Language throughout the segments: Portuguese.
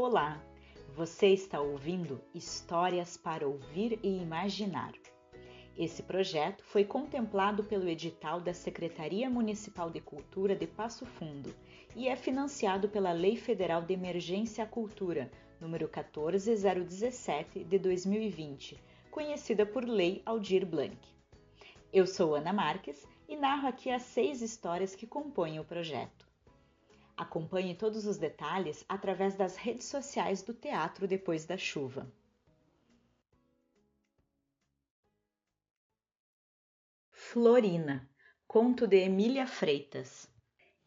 Olá, você está ouvindo Histórias para Ouvir e Imaginar. Esse projeto foi contemplado pelo edital da Secretaria Municipal de Cultura de Passo Fundo e é financiado pela Lei Federal de Emergência à Cultura, número 14017 de 2020, conhecida por Lei Aldir Blanc. Eu sou Ana Marques e narro aqui as seis histórias que compõem o projeto. Acompanhe todos os detalhes através das redes sociais do Teatro Depois da Chuva. Florina, conto de Emília Freitas.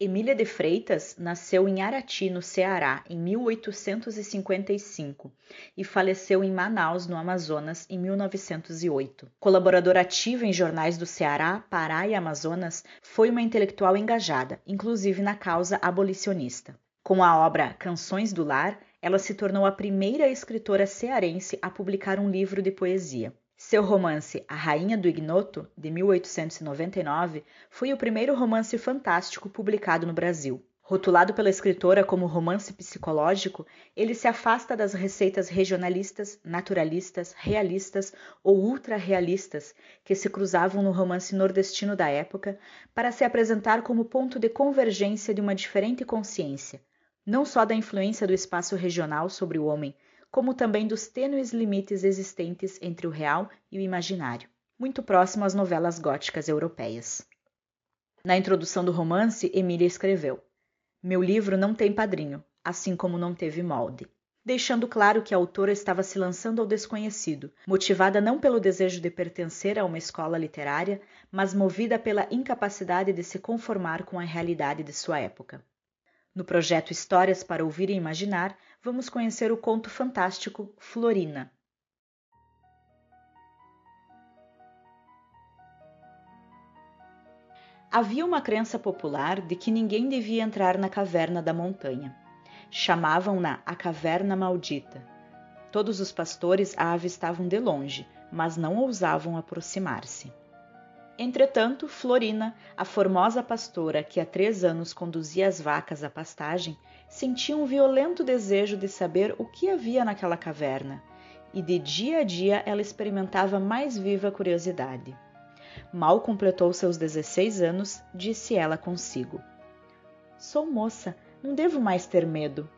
Emília de Freitas nasceu em Arati, no Ceará, em 1855 e faleceu em Manaus, no Amazonas, em 1908. Colaboradora ativa em jornais do Ceará, Pará e Amazonas, foi uma intelectual engajada, inclusive na causa abolicionista. Com a obra Canções do Lar, ela se tornou a primeira escritora cearense a publicar um livro de poesia. Seu romance A Rainha do Ignoto, de 1899, foi o primeiro romance fantástico publicado no Brasil. Rotulado pela escritora como romance psicológico, ele se afasta das receitas regionalistas, naturalistas, realistas ou ultra-realistas que se cruzavam no romance nordestino da época para se apresentar como ponto de convergência de uma diferente consciência, não só da influência do espaço regional sobre o homem, como também dos tênues limites existentes entre o real e o imaginário, muito próximo às novelas góticas europeias. Na introdução do romance, Emília escreveu: Meu livro não tem padrinho, assim como não teve molde. Deixando claro que a autora estava se lançando ao desconhecido, motivada não pelo desejo de pertencer a uma escola literária, mas movida pela incapacidade de se conformar com a realidade de sua época. No projeto Histórias para Ouvir e Imaginar, vamos conhecer o conto fantástico Florina. Havia uma crença popular de que ninguém devia entrar na caverna da montanha. Chamavam-na a Caverna Maldita. Todos os pastores a avistavam de longe, mas não ousavam aproximar-se. Entretanto, Florina, a formosa pastora que há três anos conduzia as vacas à pastagem, sentia um violento desejo de saber o que havia naquela caverna, e de dia a dia ela experimentava mais viva curiosidade. Mal completou seus 16 anos, disse ela consigo: Sou moça, não devo mais ter medo.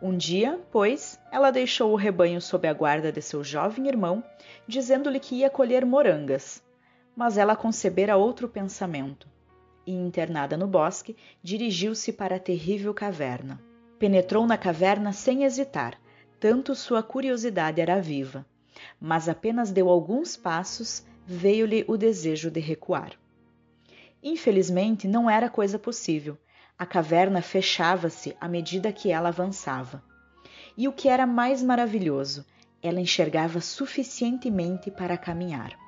Um dia, pois, ela deixou o rebanho sob a guarda de seu jovem irmão, dizendo-lhe que ia colher morangas. Mas ela concebera outro pensamento e, internada no bosque, dirigiu-se para a terrível caverna. Penetrou na caverna sem hesitar, tanto sua curiosidade era viva. Mas apenas deu alguns passos, veio-lhe o desejo de recuar. Infelizmente, não era coisa possível. A caverna fechava-se à medida que ela avançava. E o que era mais maravilhoso, ela enxergava suficientemente para caminhar.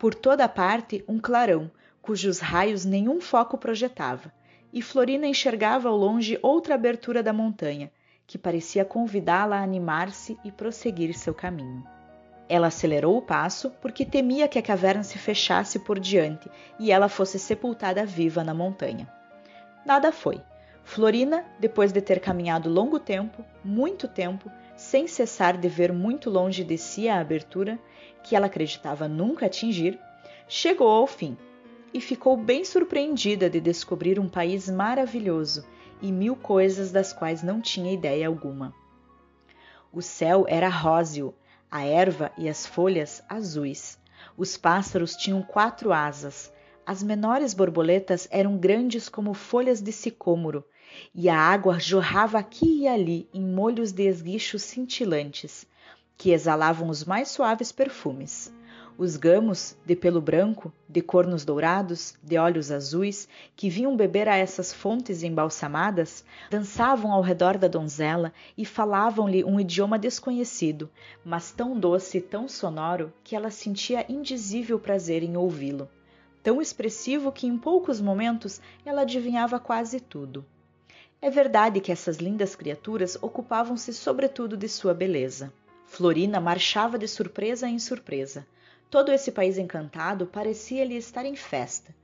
Por toda parte, um clarão, cujos raios nenhum foco projetava, e Florina enxergava ao longe outra abertura da montanha, que parecia convidá-la a animar-se e prosseguir seu caminho. Ela acelerou o passo porque temia que a caverna se fechasse por diante e ela fosse sepultada viva na montanha. Nada foi. Florina, depois de ter caminhado longo tempo, muito tempo, sem cessar de ver muito longe de si a abertura, que ela acreditava nunca atingir, chegou ao fim e ficou bem surpreendida de descobrir um país maravilhoso e mil coisas das quais não tinha ideia alguma. O céu era róseo, a erva e as folhas azuis. Os pássaros tinham quatro asas, as menores borboletas eram grandes como folhas de sicômoro, e a água jorrava aqui e ali em molhos de esguichos cintilantes, que exalavam os mais suaves perfumes. Os gamos, de pelo branco, de cornos dourados, de olhos azuis, que vinham beber a essas fontes embalsamadas, dançavam ao redor da donzela e falavam-lhe um idioma desconhecido, mas tão doce e tão sonoro que ela sentia indizível prazer em ouvi-lo. Tão expressivo que em poucos momentos ela adivinhava quase tudo. É verdade que essas lindas criaturas ocupavam-se sobretudo de sua beleza. Florina marchava de surpresa em surpresa. Todo esse país encantado parecia-lhe estar em festa.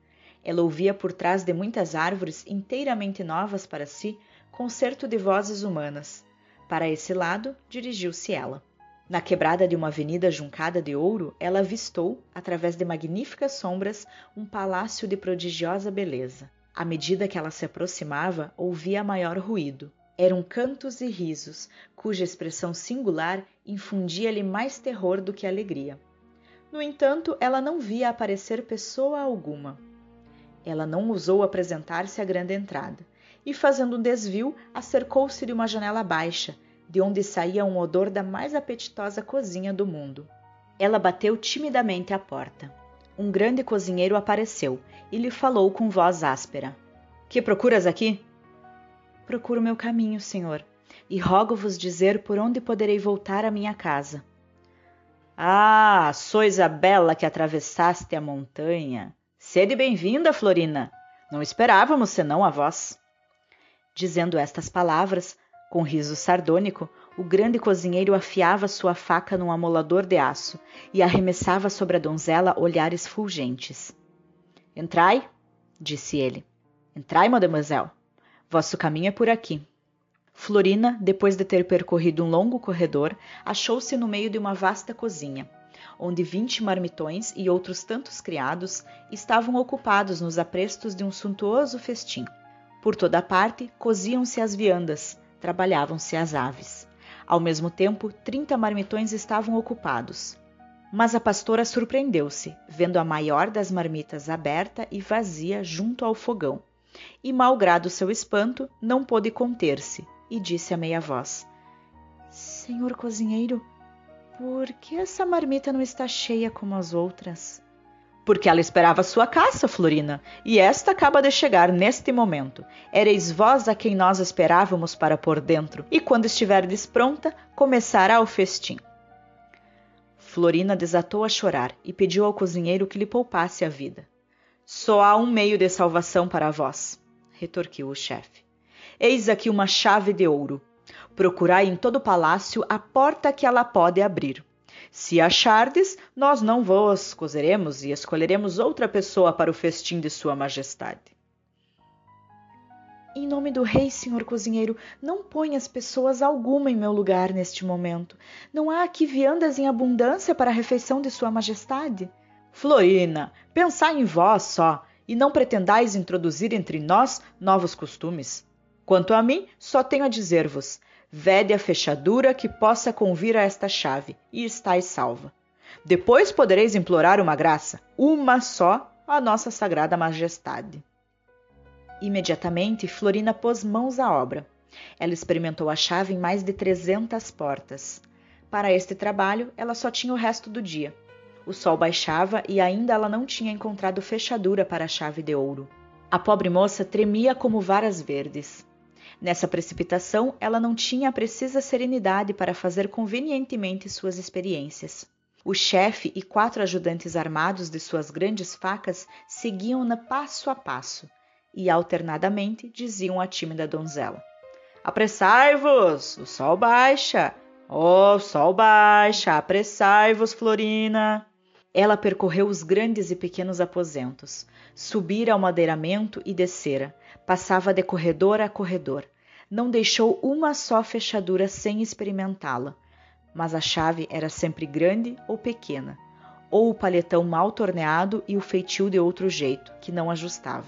Ela ouvia por trás de muitas árvores inteiramente novas para si concerto de vozes humanas. Para esse lado dirigiu-se ela. Na quebrada de uma avenida juncada de ouro, ela avistou, através de magníficas sombras, um palácio de prodigiosa beleza. À medida que ela se aproximava, ouvia maior ruído. Eram cantos e risos, cuja expressão singular infundia-lhe mais terror do que alegria. No entanto, ela não via aparecer pessoa alguma. Ela não ousou apresentar-se à grande entrada, e, fazendo um desvio, acercou-se de uma janela baixa, de onde saía um odor da mais apetitosa cozinha do mundo. Ela bateu timidamente à porta. Um grande cozinheiro apareceu e lhe falou com voz áspera: Que procuras aqui? Procuro meu caminho, senhor, e rogo-vos dizer por onde poderei voltar à minha casa. Ah, sois a bela que atravessaste a montanha. Sede bem-vinda, Florina. Não esperávamos senão a vós. Dizendo estas palavras, com riso sardônico, o grande cozinheiro afiava sua faca num amolador de aço e arremessava sobre a donzela olhares fulgentes. Entrai, disse ele. Entrai, mademoiselle. Vosso caminho é por aqui. Florina, depois de ter percorrido um longo corredor, achou-se no meio de uma vasta cozinha, onde vinte marmitões e outros tantos criados estavam ocupados nos aprestos de um suntuoso festim. Por toda parte coziam-se as viandas, trabalhavam-se as aves. Ao mesmo tempo, trinta marmitões estavam ocupados. Mas a pastora surpreendeu-se, vendo a maior das marmitas aberta e vazia junto ao fogão. E, malgrado seu espanto, não pôde conter-se e disse a meia voz: Senhor cozinheiro, por que essa marmita não está cheia como as outras? Porque ela esperava sua caça, Florina, e esta acaba de chegar neste momento. Ereis vós a quem nós esperávamos para por dentro, e quando estiverdes pronta, começará o festim. Florina desatou a chorar e pediu ao cozinheiro que lhe poupasse a vida. Só há um meio de salvação para vós, retorquiu o chefe. Eis aqui uma chave de ouro. Procurai em todo o palácio a porta que ela pode abrir. Se achardes, nós não vos cozeremos e escolheremos outra pessoa para o festim de Sua Majestade. Em nome do rei, senhor cozinheiro, não ponhas pessoas alguma em meu lugar neste momento. Não há aqui viandas em abundância para a refeição de Sua Majestade. Florina, pensai em vós só, e não pretendais introduzir entre nós novos costumes. Quanto a mim, só tenho a dizer-vos: Vede a fechadura que possa convir a esta chave, e estáis salva. Depois podereis implorar uma graça, uma só, a nossa sagrada majestade. Imediatamente, Florina pôs mãos à obra. Ela experimentou a chave em mais de trezentas portas. Para este trabalho, ela só tinha o resto do dia. O sol baixava e ainda ela não tinha encontrado fechadura para a chave de ouro. A pobre moça tremia como varas verdes. Nessa precipitação, ela não tinha a precisa serenidade para fazer convenientemente suas experiências. O chefe e quatro ajudantes armados de suas grandes facas seguiam-na passo a passo e alternadamente diziam à tímida donzela: Apressai-vos, o sol baixa. Oh, sol baixa, apressai-vos, Florina. Ela percorreu os grandes e pequenos aposentos, subira ao madeiramento e descera, Passava de corredor a corredor. Não deixou uma só fechadura sem experimentá-la. Mas a chave era sempre grande ou pequena, ou o palhetão mal torneado e o feitio de outro jeito, que não ajustava.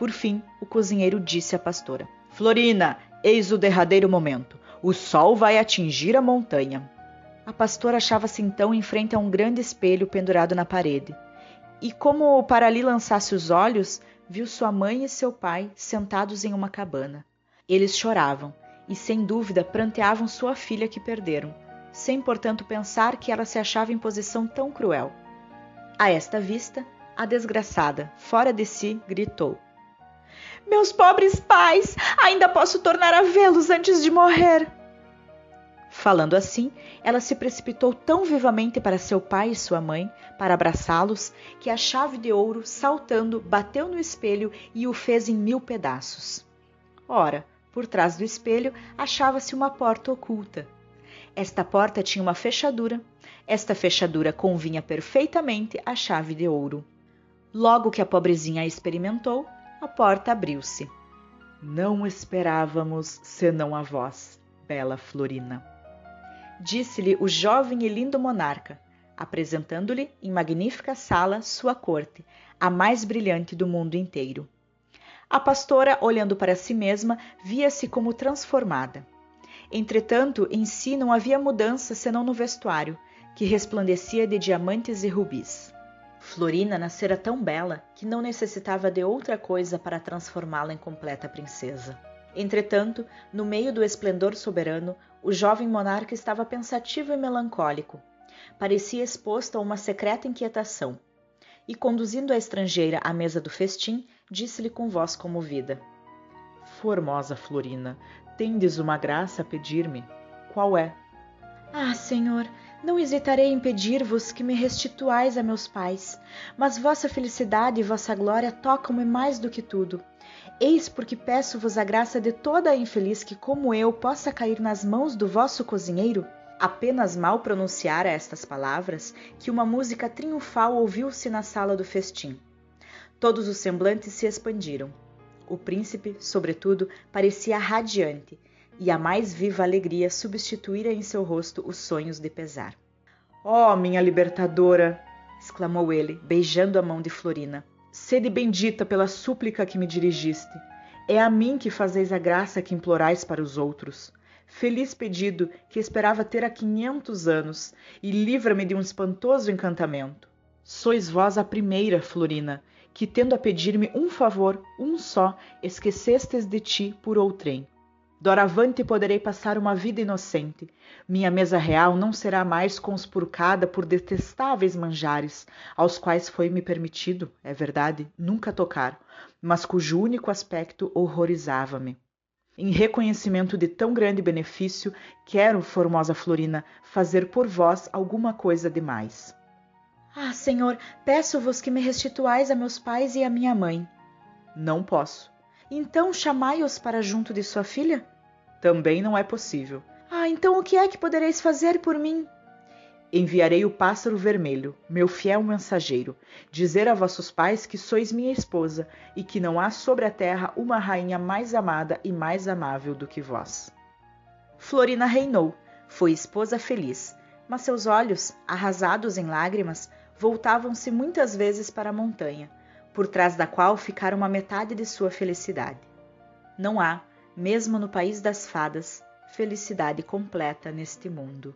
Por fim, o cozinheiro disse à pastora: Florina, eis o derradeiro momento. O sol vai atingir a montanha. A pastora achava-se então em frente a um grande espelho pendurado na parede. E como para ali lançasse os olhos, viu sua mãe e seu pai sentados em uma cabana. Eles choravam e, sem dúvida, pranteavam sua filha que perderam, sem portanto pensar que ela se achava em posição tão cruel. A esta vista, a desgraçada, fora de si, gritou: Meus pobres pais! Ainda posso tornar a vê-los antes de morrer! Falando assim, ela se precipitou tão vivamente para seu pai e sua mãe, para abraçá-los, que a chave de ouro, saltando, bateu no espelho e o fez em mil pedaços. Ora, por trás do espelho achava-se uma porta oculta. Esta porta tinha uma fechadura. Esta fechadura convinha perfeitamente à chave de ouro. Logo que a pobrezinha a experimentou, a porta abriu-se. Não esperávamos senão a vós bela Florina. Disse-lhe o jovem e lindo monarca, apresentando-lhe em magnífica sala sua corte, a mais brilhante do mundo inteiro. A pastora, olhando para si mesma, via-se como transformada. Entretanto, em si não havia mudança senão no vestuário, que resplandecia de diamantes e rubis. Florina nascera tão bela que não necessitava de outra coisa para transformá-la em completa princesa. Entretanto, no meio do esplendor soberano, o jovem monarca estava pensativo e melancólico. Parecia exposto a uma secreta inquietação. E conduzindo a estrangeira à mesa do festim, disse-lhe com voz comovida: Formosa Florina, tendes uma graça a pedir-me. Qual é? Ah, senhor, não hesitarei em pedir-vos que me restituais a meus pais, mas vossa felicidade e vossa glória tocam-me mais do que tudo. Eis porque peço-vos a graça de toda a infeliz que, como eu, possa cair nas mãos do vosso cozinheiro. Apenas mal pronunciara estas palavras que uma música triunfal ouviu-se na sala do festim. Todos os semblantes se expandiram. O príncipe, sobretudo, parecia radiante, e a mais viva alegria substituíra em seu rosto os sonhos de pesar. Oh, minha libertadora! exclamou ele, beijando a mão de Florina. Sede bendita pela súplica que me dirigiste. É a mim que fazeis a graça que implorais para os outros. Feliz pedido que esperava ter há quinhentos anos, e livra-me de um espantoso encantamento. Sois vós a primeira, Florina, que, tendo a pedir-me um favor, um só, esquecestes de ti por outrem. Doravante poderei passar uma vida inocente. Minha mesa real não será mais conspurcada por detestáveis manjares, aos quais foi-me permitido, é verdade, nunca tocar, mas cujo único aspecto horrorizava-me. Em reconhecimento de tão grande benefício, quero, formosa Florina, fazer por vós alguma coisa demais. Ah, Senhor, peço-vos que me restituais a meus pais e a minha mãe. Não posso. Então chamai-os para junto de sua filha? Também não é possível. Ah, então o que é que podereis fazer por mim? Enviarei o pássaro vermelho, meu fiel mensageiro, dizer a vossos pais que sois minha esposa e que não há sobre a terra uma rainha mais amada e mais amável do que vós. Florina reinou, foi esposa feliz, mas seus olhos, arrasados em lágrimas, voltavam-se muitas vezes para a montanha, por trás da qual ficara uma metade de sua felicidade. Não há, mesmo no país das fadas, felicidade completa neste mundo.